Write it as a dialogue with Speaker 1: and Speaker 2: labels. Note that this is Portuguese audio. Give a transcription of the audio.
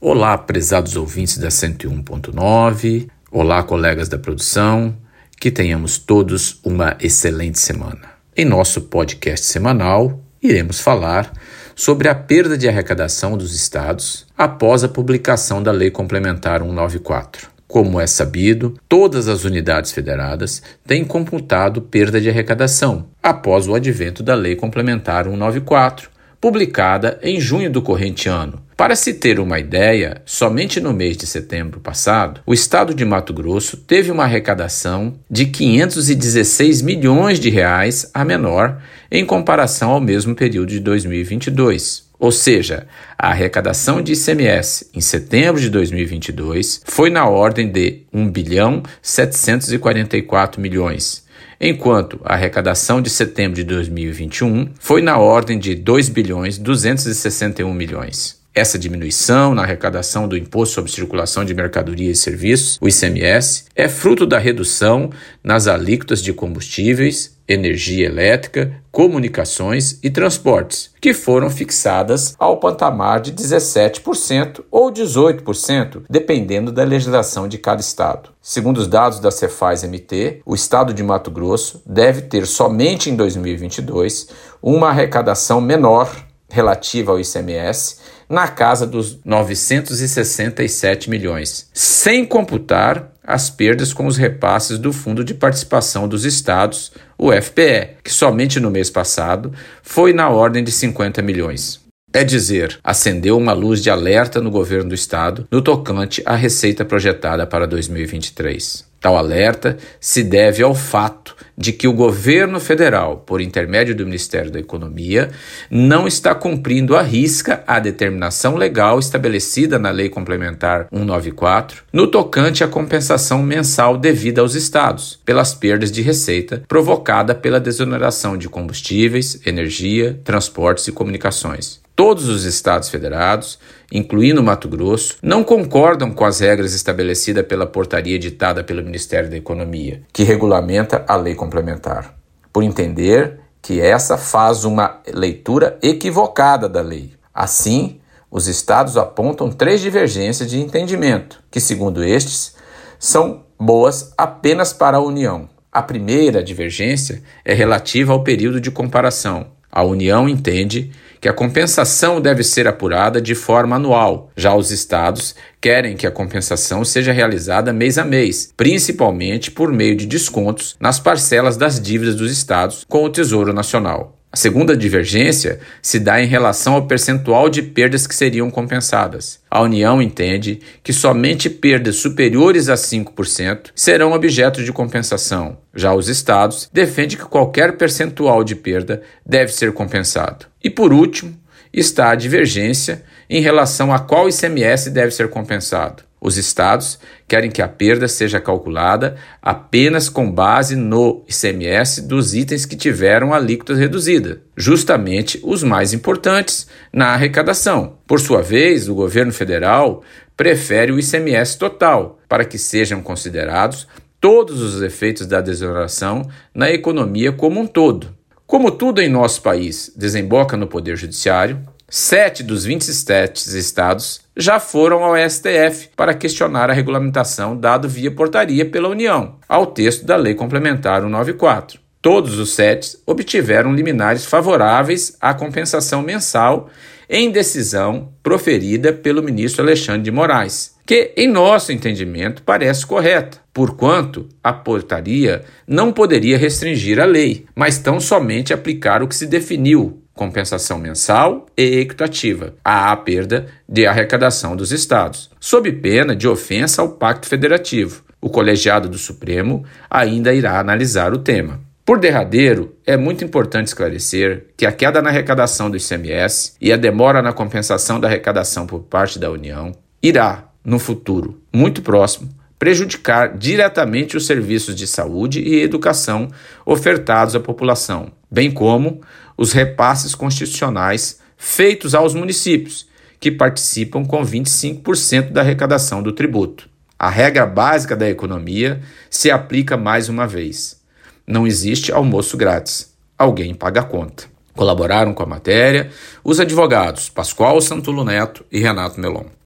Speaker 1: Olá, prezados ouvintes da 101.9. Olá, colegas da produção. Que tenhamos todos uma excelente semana. Em nosso podcast semanal, iremos falar sobre a perda de arrecadação dos estados após a publicação da Lei Complementar 194. Como é sabido, todas as unidades federadas têm computado perda de arrecadação após o advento da Lei Complementar 194, publicada em junho do corrente ano. Para se ter uma ideia, somente no mês de setembro passado, o estado de Mato Grosso teve uma arrecadação de 516 milhões de reais a menor em comparação ao mesmo período de 2022. Ou seja, a arrecadação de ICMS em setembro de 2022 foi na ordem de 1 bilhão 744 milhões enquanto a arrecadação de setembro de 2021 foi na ordem de 2 bilhões 261 milhões. Essa diminuição na arrecadação do Imposto sobre Circulação de Mercadorias e Serviços, o ICMS, é fruto da redução nas alíquotas de combustíveis, energia elétrica, comunicações e transportes, que foram fixadas ao patamar de 17% ou 18%, dependendo da legislação de cada estado. Segundo os dados da Cefaz MT, o estado de Mato Grosso deve ter somente em 2022 uma arrecadação menor relativa ao ICMS na casa dos 967 milhões, sem computar as perdas com os repasses do Fundo de Participação dos Estados, o FPE, que somente no mês passado foi na ordem de 50 milhões. É dizer, acendeu uma luz de alerta no governo do estado no tocante à receita projetada para 2023. Tal alerta se deve ao fato de que o governo federal, por intermédio do Ministério da Economia, não está cumprindo à risca a determinação legal estabelecida na Lei Complementar 194 no tocante à compensação mensal devida aos estados pelas perdas de receita provocada pela desoneração de combustíveis, energia, transportes e comunicações. Todos os estados federados, incluindo Mato Grosso, não concordam com as regras estabelecidas pela portaria editada pelo Ministério da Economia, que regulamenta a lei complementar, por entender que essa faz uma leitura equivocada da lei. Assim, os estados apontam três divergências de entendimento, que, segundo estes, são boas apenas para a União. A primeira divergência é relativa ao período de comparação. A União entende que a compensação deve ser apurada de forma anual. Já os estados querem que a compensação seja realizada mês a mês, principalmente por meio de descontos nas parcelas das dívidas dos estados com o Tesouro Nacional. A segunda divergência se dá em relação ao percentual de perdas que seriam compensadas. A União entende que somente perdas superiores a 5% serão objeto de compensação. Já os estados defendem que qualquer percentual de perda deve ser compensado. E por último, está a divergência em relação a qual ICMS deve ser compensado. Os estados querem que a perda seja calculada apenas com base no ICMS dos itens que tiveram alíquota reduzida, justamente os mais importantes na arrecadação. Por sua vez, o governo federal prefere o ICMS total, para que sejam considerados todos os efeitos da desoneração na economia como um todo. Como tudo em nosso país desemboca no Poder Judiciário, Sete dos 27 estados já foram ao STF para questionar a regulamentação dado via portaria pela União ao texto da Lei Complementar 194. Todos os sete obtiveram liminares favoráveis à compensação mensal em decisão proferida pelo ministro Alexandre de Moraes, que, em nosso entendimento, parece correta, porquanto a portaria não poderia restringir a lei, mas tão somente aplicar o que se definiu compensação mensal e equitativa à perda de arrecadação dos estados, sob pena de ofensa ao Pacto Federativo. O colegiado do Supremo ainda irá analisar o tema. Por derradeiro, é muito importante esclarecer que a queda na arrecadação do ICMS e a demora na compensação da arrecadação por parte da União irá, no futuro muito próximo, prejudicar diretamente os serviços de saúde e educação ofertados à população, bem como os repasses constitucionais feitos aos municípios, que participam com 25% da arrecadação do tributo. A regra básica da economia se aplica mais uma vez. Não existe almoço grátis. Alguém paga a conta. Colaboraram com a matéria os advogados Pascoal Santulo Neto e Renato Melon.